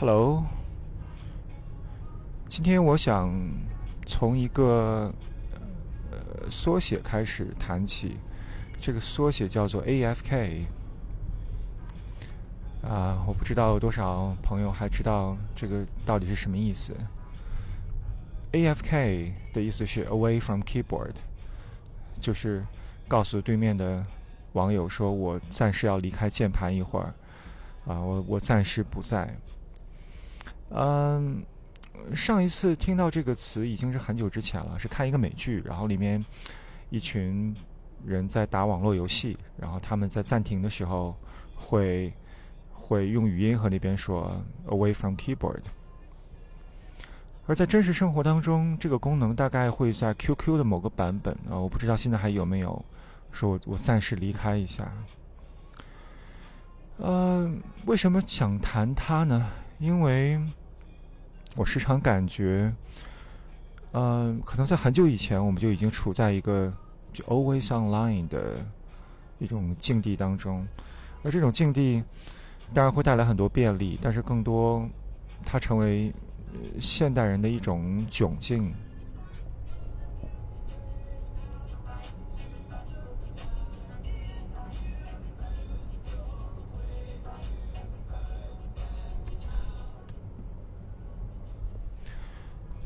Hello，今天我想从一个呃缩写开始谈起，这个缩写叫做 AFK。啊，我不知道有多少朋友还知道这个到底是什么意思。AFK 的意思是 Away from Keyboard，就是告诉对面的网友说我暂时要离开键盘一会儿，啊，我我暂时不在。嗯，上一次听到这个词已经是很久之前了，是看一个美剧，然后里面一群人在打网络游戏，然后他们在暂停的时候会会用语音和那边说 “away from keyboard”。而在真实生活当中，这个功能大概会在 QQ 的某个版本啊，我不知道现在还有没有，说我我暂时离开一下。呃，为什么想谈它呢？因为我时常感觉，嗯，可能在很久以前，我们就已经处在一个就 always online 的一种境地当中，而这种境地当然会带来很多便利，但是更多它成为现代人的一种窘境。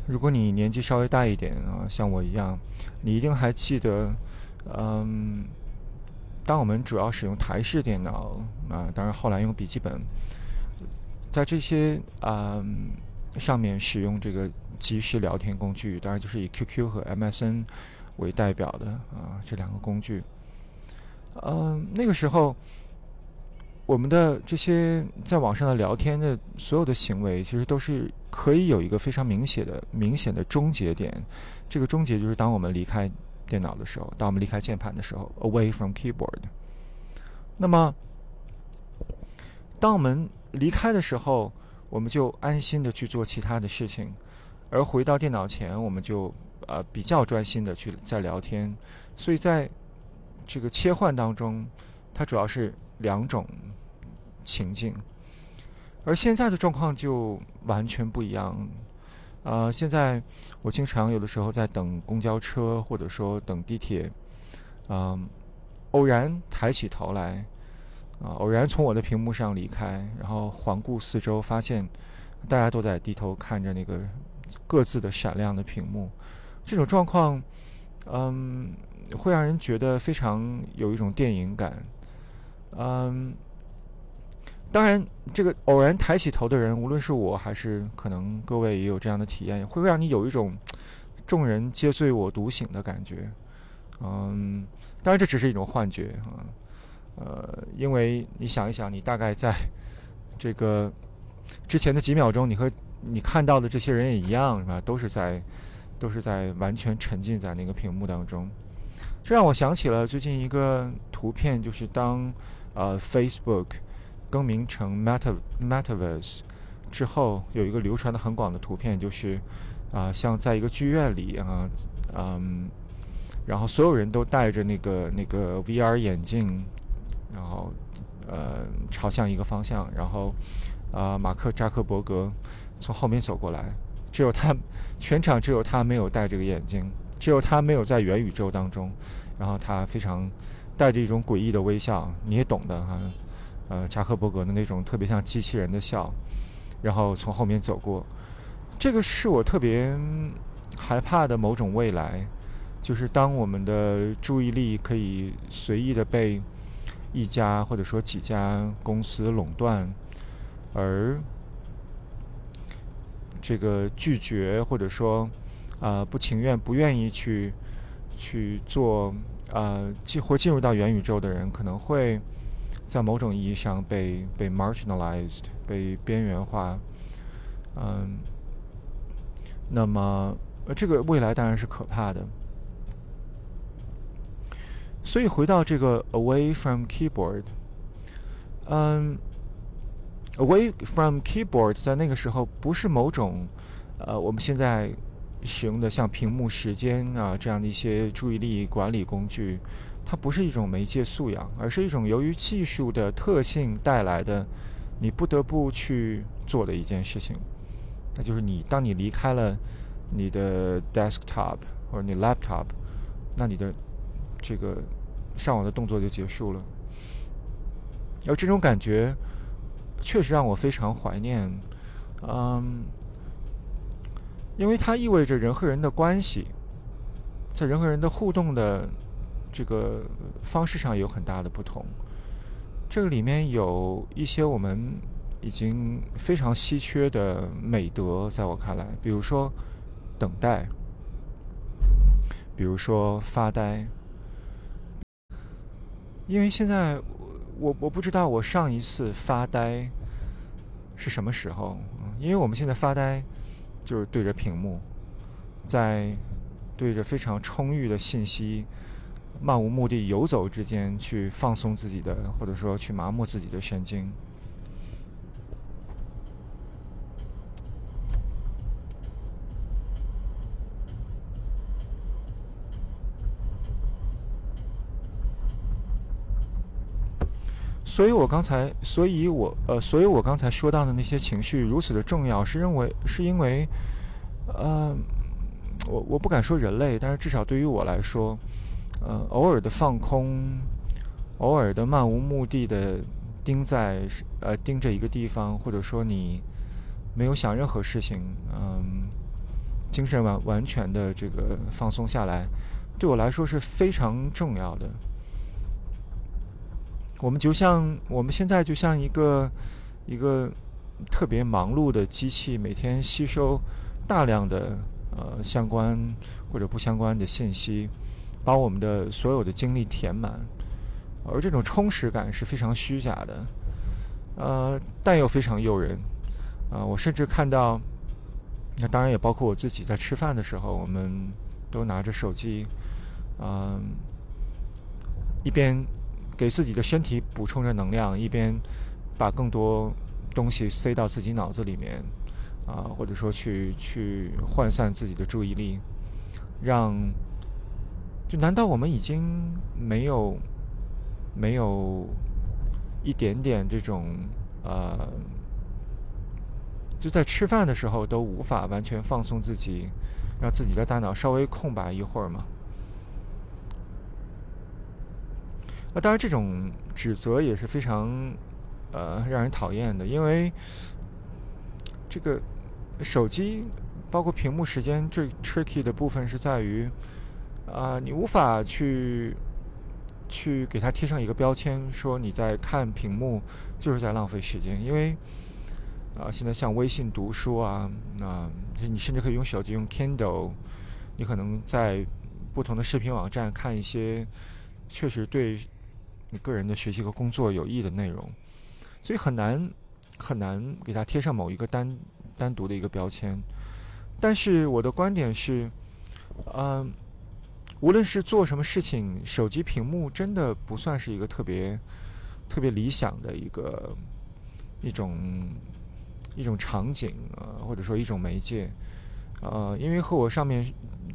如果你年纪稍微大一点啊，像我一样，你一定还记得，嗯，当我们主要使用台式电脑啊，当然后来用笔记本，在这些啊上面使用这个即时聊天工具，当然就是以 QQ 和 MSN 为代表的啊这两个工具，嗯，那个时候。我们的这些在网上的聊天的所有的行为，其实都是可以有一个非常明显的、明显的终结点。这个终结就是当我们离开电脑的时候，当我们离开键盘的时候，away from keyboard。那么，当我们离开的时候，我们就安心的去做其他的事情，而回到电脑前，我们就呃比较专心的去在聊天。所以在这个切换当中，它主要是两种。情境，而现在的状况就完全不一样。呃，现在我经常有的时候在等公交车，或者说等地铁，嗯，偶然抬起头来，啊，偶然从我的屏幕上离开，然后环顾四周，发现大家都在低头看着那个各自的闪亮的屏幕。这种状况，嗯，会让人觉得非常有一种电影感，嗯。当然，这个偶然抬起头的人，无论是我还是可能各位也有这样的体验，会让你有一种众人皆醉我独醒的感觉。嗯，当然这只是一种幻觉啊。呃，因为你想一想，你大概在这个之前的几秒钟，你和你看到的这些人也一样，是吧？都是在都是在完全沉浸在那个屏幕当中。这让我想起了最近一个图片，就是当呃 Facebook。更名成 Meta Metaverse 之后，有一个流传的很广的图片，就是啊，像在一个剧院里啊，嗯，然后所有人都戴着那个那个 VR 眼镜，然后呃，朝向一个方向，然后啊，马克扎克伯格从后面走过来，只有他全场只有他没有戴这个眼镜，只有他没有在元宇宙当中，然后他非常带着一种诡异的微笑，你也懂的哈。呃，扎克伯格的那种特别像机器人的笑，然后从后面走过，这个是我特别害怕的某种未来，就是当我们的注意力可以随意的被一家或者说几家公司垄断，而这个拒绝或者说啊不情愿、不愿意去去做啊进或进入到元宇宙的人，可能会。在某种意义上被被 marginalized 被边缘化，嗯，那么这个未来当然是可怕的。所以回到这个 away from keyboard，嗯，away from keyboard 在那个时候不是某种呃我们现在使用的像屏幕时间啊这样的一些注意力管理工具。它不是一种媒介素养，而是一种由于技术的特性带来的你不得不去做的一件事情，那就是你当你离开了你的 desktop 或者你 laptop，那你的这个上网的动作就结束了。而这种感觉确实让我非常怀念，嗯，因为它意味着人和人的关系，在人和人的互动的这个方式上有很大的不同。这个里面有一些我们已经非常稀缺的美德，在我看来，比如说等待，比如说发呆，因为现在我我不知道我上一次发呆是什么时候，因为我们现在发呆就是对着屏幕，在对着非常充裕的信息。漫无目的游走之间，去放松自己的，或者说去麻木自己的神经。所以我刚才，所以我呃，所以我刚才说到的那些情绪如此的重要，是认为是因为，呃，我我不敢说人类，但是至少对于我来说。呃，偶尔的放空，偶尔的漫无目的的盯在呃盯着一个地方，或者说你没有想任何事情，嗯，精神完完全的这个放松下来，对我来说是非常重要的。我们就像我们现在就像一个一个特别忙碌的机器，每天吸收大量的呃相关或者不相关的信息。把我们的所有的精力填满，而这种充实感是非常虚假的，呃，但又非常诱人，啊，我甚至看到，那当然也包括我自己，在吃饭的时候，我们都拿着手机，嗯，一边给自己的身体补充着能量，一边把更多东西塞到自己脑子里面，啊，或者说去去涣散自己的注意力，让。就难道我们已经没有没有一点点这种呃，就在吃饭的时候都无法完全放松自己，让自己的大脑稍微空白一会儿吗？那当然，这种指责也是非常呃让人讨厌的，因为这个手机包括屏幕时间最 tricky 的部分是在于。啊，你无法去去给它贴上一个标签，说你在看屏幕就是在浪费时间，因为啊，现在像微信读书啊，那你甚至可以用手机用 Kindle，你可能在不同的视频网站看一些确实对你个人的学习和工作有益的内容，所以很难很难给它贴上某一个单单独的一个标签。但是我的观点是，嗯。无论是做什么事情，手机屏幕真的不算是一个特别特别理想的一个一种一种场景啊，或者说一种媒介，呃，因为和我上面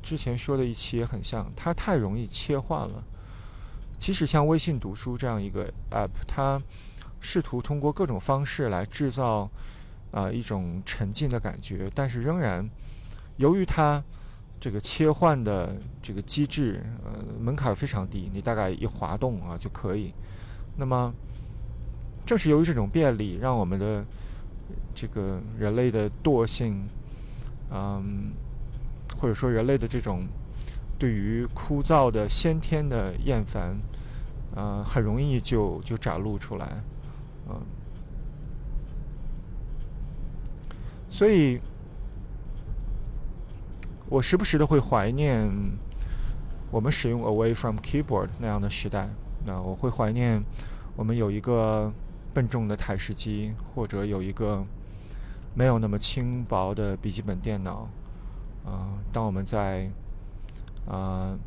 之前说的一期也很像，它太容易切换了。即使像微信读书这样一个 app，它试图通过各种方式来制造啊一种沉浸的感觉，但是仍然由于它。这个切换的这个机制，呃，门槛非常低，你大概一滑动啊就可以。那么，正是由于这种便利，让我们的这个人类的惰性，嗯，或者说人类的这种对于枯燥的先天的厌烦，呃，很容易就就展露出来，嗯，所以。我时不时的会怀念我们使用 Away from Keyboard 那样的时代。那我会怀念我们有一个笨重的台式机，或者有一个没有那么轻薄的笔记本电脑。啊，当我们在啊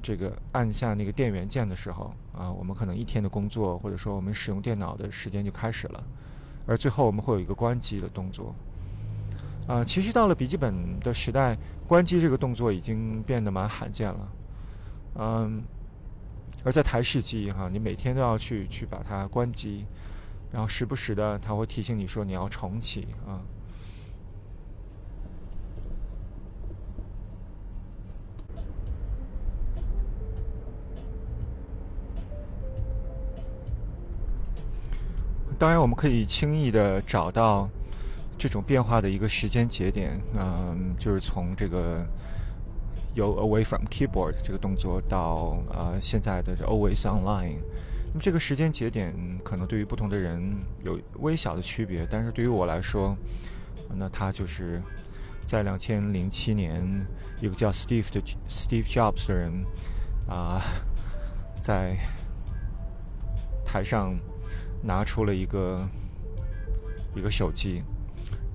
这个按下那个电源键的时候，啊，我们可能一天的工作，或者说我们使用电脑的时间就开始了。而最后我们会有一个关机的动作。啊，其实到了笔记本的时代，关机这个动作已经变得蛮罕见了。嗯，而在台式机哈，你每天都要去去把它关机，然后时不时的它会提醒你说你要重启啊。当然，我们可以轻易的找到这种变化的一个时间节点，嗯，就是从这个由 away from keyboard 这个动作到呃现在的 always online。那么这个时间节点可能对于不同的人有微小的区别，但是对于我来说，那它就是在两千零七年，一个叫 Steve 的 Steve Jobs 的人啊，在台上。拿出了一个一个手机，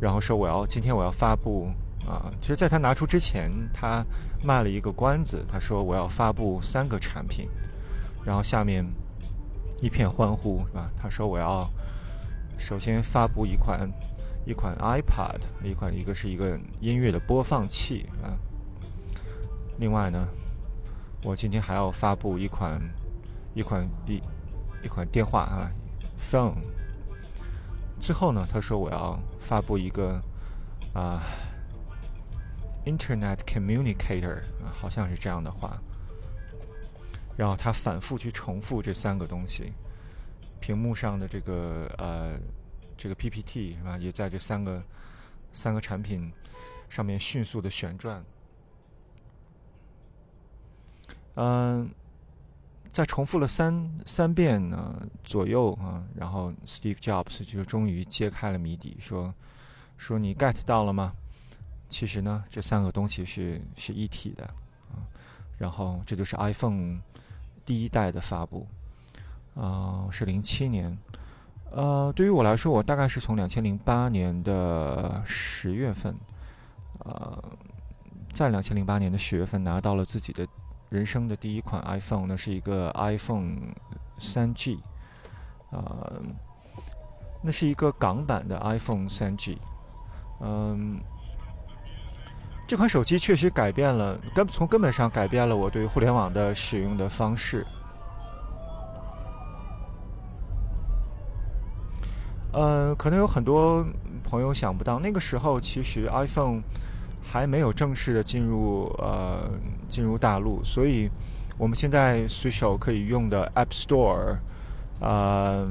然后说我要今天我要发布啊，其实在他拿出之前，他卖了一个关子，他说我要发布三个产品，然后下面一片欢呼是吧？他说我要首先发布一款一款 iPad，一款一个是一个音乐的播放器啊，另外呢，我今天还要发布一款一款一一款电话啊。phone。最后呢，他说我要发布一个啊，internet communicator，好像是这样的话。然后他反复去重复这三个东西，屏幕上的这个呃这个 PPT 是吧，也在这三个三个产品上面迅速的旋转。嗯。在重复了三三遍呢左右啊，然后 Steve Jobs 就终于揭开了谜底，说说你 get 到了吗？其实呢，这三个东西是是一体的啊。然后这就是 iPhone 第一代的发布，啊，是零七年。呃，对于我来说，我大概是从两千零八年的十月份，呃，在两千零八年的十月份拿到了自己的。人生的第一款 iPhone，那是一个 iPhone 3G，啊，那是一个港版的 iPhone 3G，嗯，这款手机确实改变了根从根本上改变了我对互联网的使用的方式，呃，可能有很多朋友想不到，那个时候其实 iPhone。还没有正式的进入呃进入大陆，所以我们现在随手可以用的 App Store，呃，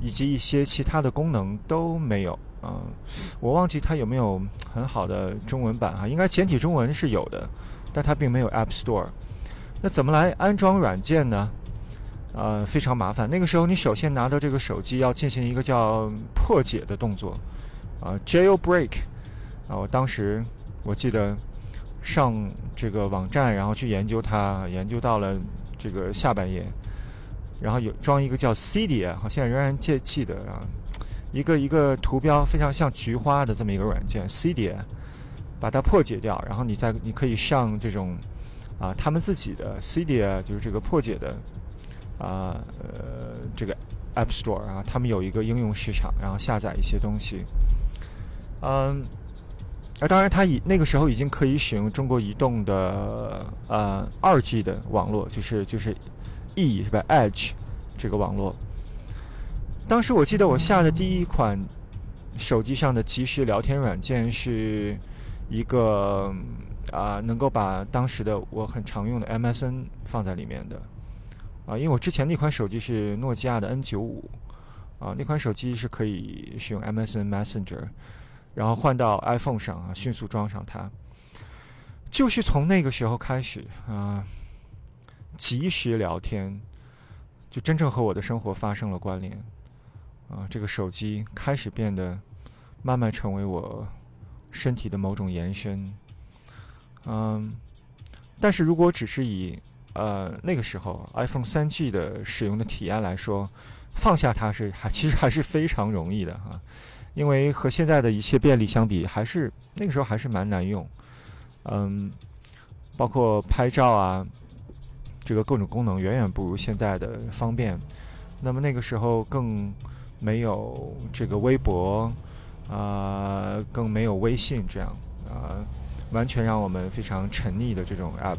以及一些其他的功能都没有啊。我忘记它有没有很好的中文版啊？应该简体中文是有的，但它并没有 App Store。那怎么来安装软件呢？呃，非常麻烦。那个时候你首先拿到这个手机要进行一个叫破解的动作啊，Jailbreak 啊，我当时。我记得上这个网站，然后去研究它，研究到了这个下半夜，然后有装一个叫 Cydia，好像仍然记记得啊，一个一个图标非常像菊花的这么一个软件 c d 把它破解掉，然后你再你可以上这种啊他们自己的 Cydia，就是这个破解的啊呃这个 App Store 啊，他们有一个应用市场，然后下载一些东西，嗯。啊，当然，它已那个时候已经可以使用中国移动的呃二 G 的网络，就是就是 E 是吧？Edge 这个网络。当时我记得我下的第一款手机上的即时聊天软件是一个啊，能够把当时的我很常用的 MSN 放在里面的啊，因为我之前那款手机是诺基亚的 N 九五啊，那款手机是可以使用 MSN Messenger。然后换到 iPhone 上啊，迅速装上它。就是从那个时候开始啊，即时聊天就真正和我的生活发生了关联啊。这个手机开始变得慢慢成为我身体的某种延伸。嗯，但是如果只是以呃那个时候 iPhone 三 G 的使用的体验来说，放下它是还其实还是非常容易的哈。因为和现在的一切便利相比，还是那个时候还是蛮难用，嗯，包括拍照啊，这个各种功能远远不如现在的方便。那么那个时候更没有这个微博，啊，更没有微信这样啊，完全让我们非常沉溺的这种 app。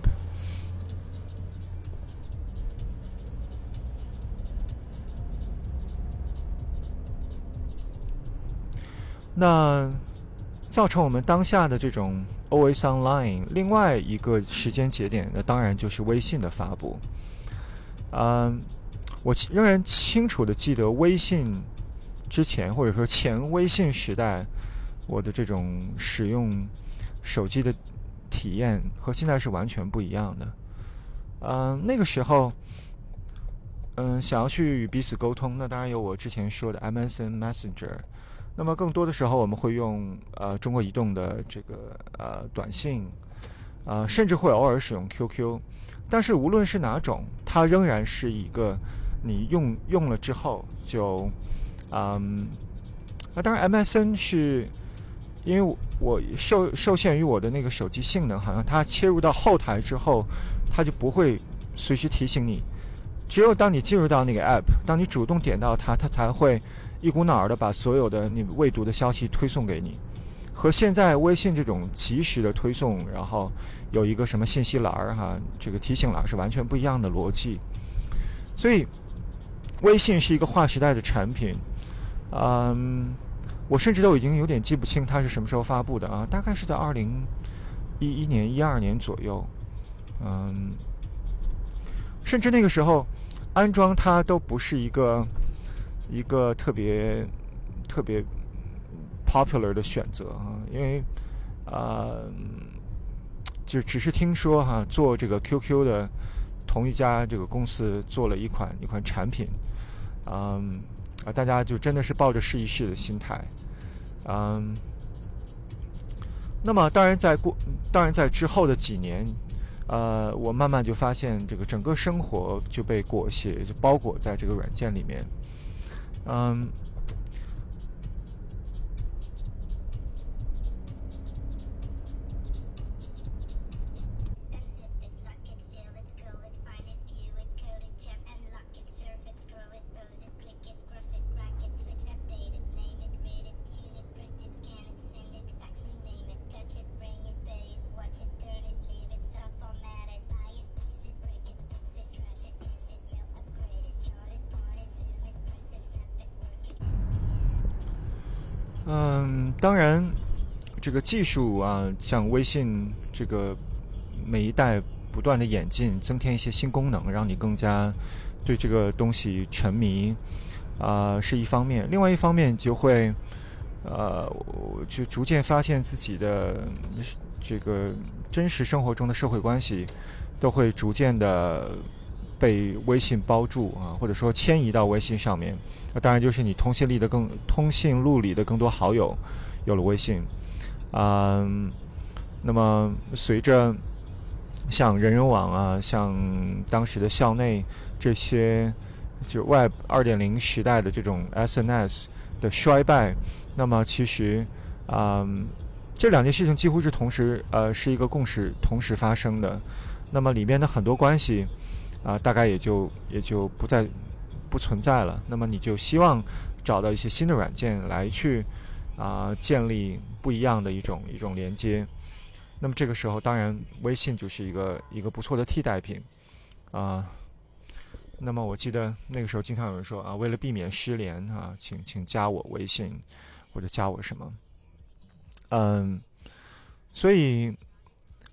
那造成我们当下的这种 always online，另外一个时间节点，那当然就是微信的发布。嗯，我仍然清楚的记得微信之前或者说前微信时代，我的这种使用手机的体验和现在是完全不一样的。嗯，那个时候，嗯，想要去与彼此沟通，那当然有我之前说的 MSN Messenger。那么更多的时候，我们会用呃中国移动的这个呃短信，呃，甚至会偶尔使用 QQ。但是无论是哪种，它仍然是一个你用用了之后就，嗯，那当然 MSN 是因为我受受限于我的那个手机性能，好像它切入到后台之后，它就不会随时提醒你。只有当你进入到那个 app，当你主动点到它，它才会一股脑儿的把所有的你未读的消息推送给你。和现在微信这种及时的推送，然后有一个什么信息栏儿哈，这个提醒栏是完全不一样的逻辑。所以，微信是一个划时代的产品。嗯，我甚至都已经有点记不清它是什么时候发布的啊，大概是在二零一一年、一二年左右。嗯，甚至那个时候安装它都不是一个一个特别特别。popular 的选择啊，因为，呃，就只是听说哈，做这个 QQ 的同一家这个公司做了一款一款产品，嗯，啊，大家就真的是抱着试一试的心态，嗯，那么当然在过，当然在之后的几年，呃，我慢慢就发现这个整个生活就被裹挟，就包裹在这个软件里面，嗯。当然，这个技术啊，像微信这个每一代不断的演进，增添一些新功能，让你更加对这个东西沉迷啊，是一方面。另外一方面，就会呃，就逐渐发现自己的这个真实生活中的社会关系都会逐渐的被微信包住啊，或者说迁移到微信上面。那当然就是你通信里的更通讯录里的更多好友有了微信，嗯，那么随着像人人网啊，像当时的校内这些就 Web 二点零时代的这种 SNS 的衰败，那么其实嗯，这两件事情几乎是同时呃是一个共识同时发生的，那么里面的很多关系啊，大概也就也就不再。不存在了，那么你就希望找到一些新的软件来去啊建立不一样的一种一种连接。那么这个时候，当然微信就是一个一个不错的替代品啊。那么我记得那个时候经常有人说啊，为了避免失联啊，请请加我微信或者加我什么。嗯，所以，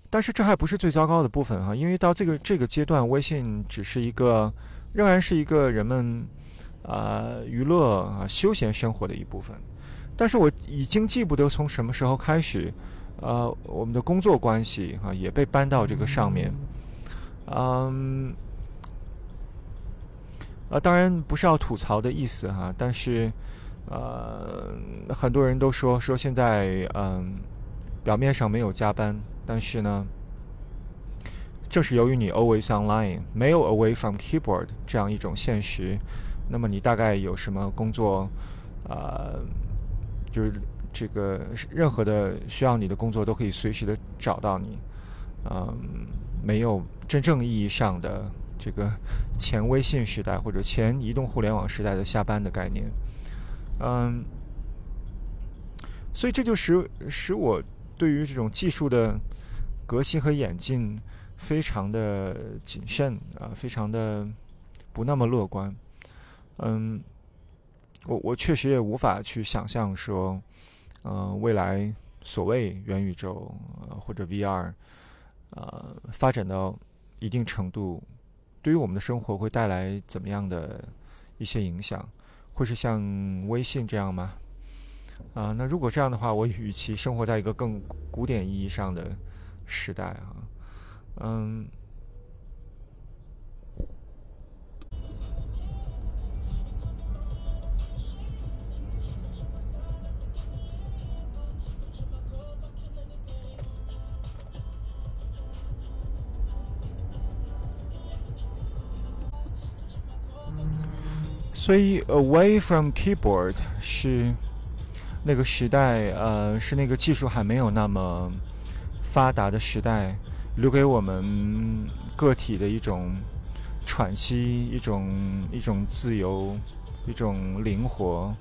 但是这还不是最糟糕的部分哈，因为到这个这个阶段，微信只是一个。仍然是一个人们啊娱乐啊休闲生活的一部分，但是我已经记不得从什么时候开始，呃，我们的工作关系哈也被搬到这个上面，嗯，啊，当然不是要吐槽的意思哈，但是呃，很多人都说说现在嗯，表面上没有加班，但是呢。正是由于你 always online，没有 away from keyboard 这样一种现实，那么你大概有什么工作，呃，就是这个任何的需要你的工作都可以随时的找到你，嗯，没有真正意义上的这个前微信时代或者前移动互联网时代的下班的概念，嗯，所以这就使使我对于这种技术的革新和演进。非常的谨慎啊，非常的不那么乐观。嗯，我我确实也无法去想象说，呃，未来所谓元宇宙或者 VR，呃，发展到一定程度，对于我们的生活会带来怎么样的一些影响？会是像微信这样吗？啊，那如果这样的话，我与其生活在一个更古典意义上的时代啊，嗯。所以，away from keyboard 是那个时代，呃，是那个技术还没有那么发达的时代，留给我们个体的一种喘息，一种一种自由，一种灵活。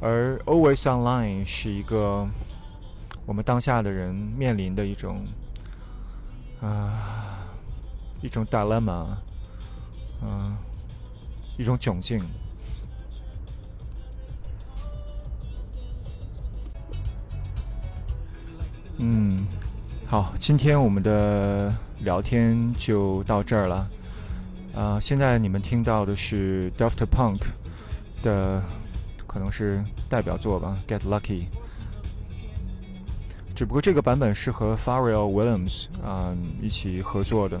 而 always online 是一个我们当下的人面临的一种啊一种 dilemma，嗯。一种窘境。嗯，好，今天我们的聊天就到这儿了。啊，现在你们听到的是 Daft Punk 的，可能是代表作吧，《Get Lucky》。只不过这个版本是和 Pharrell Williams 啊一起合作的。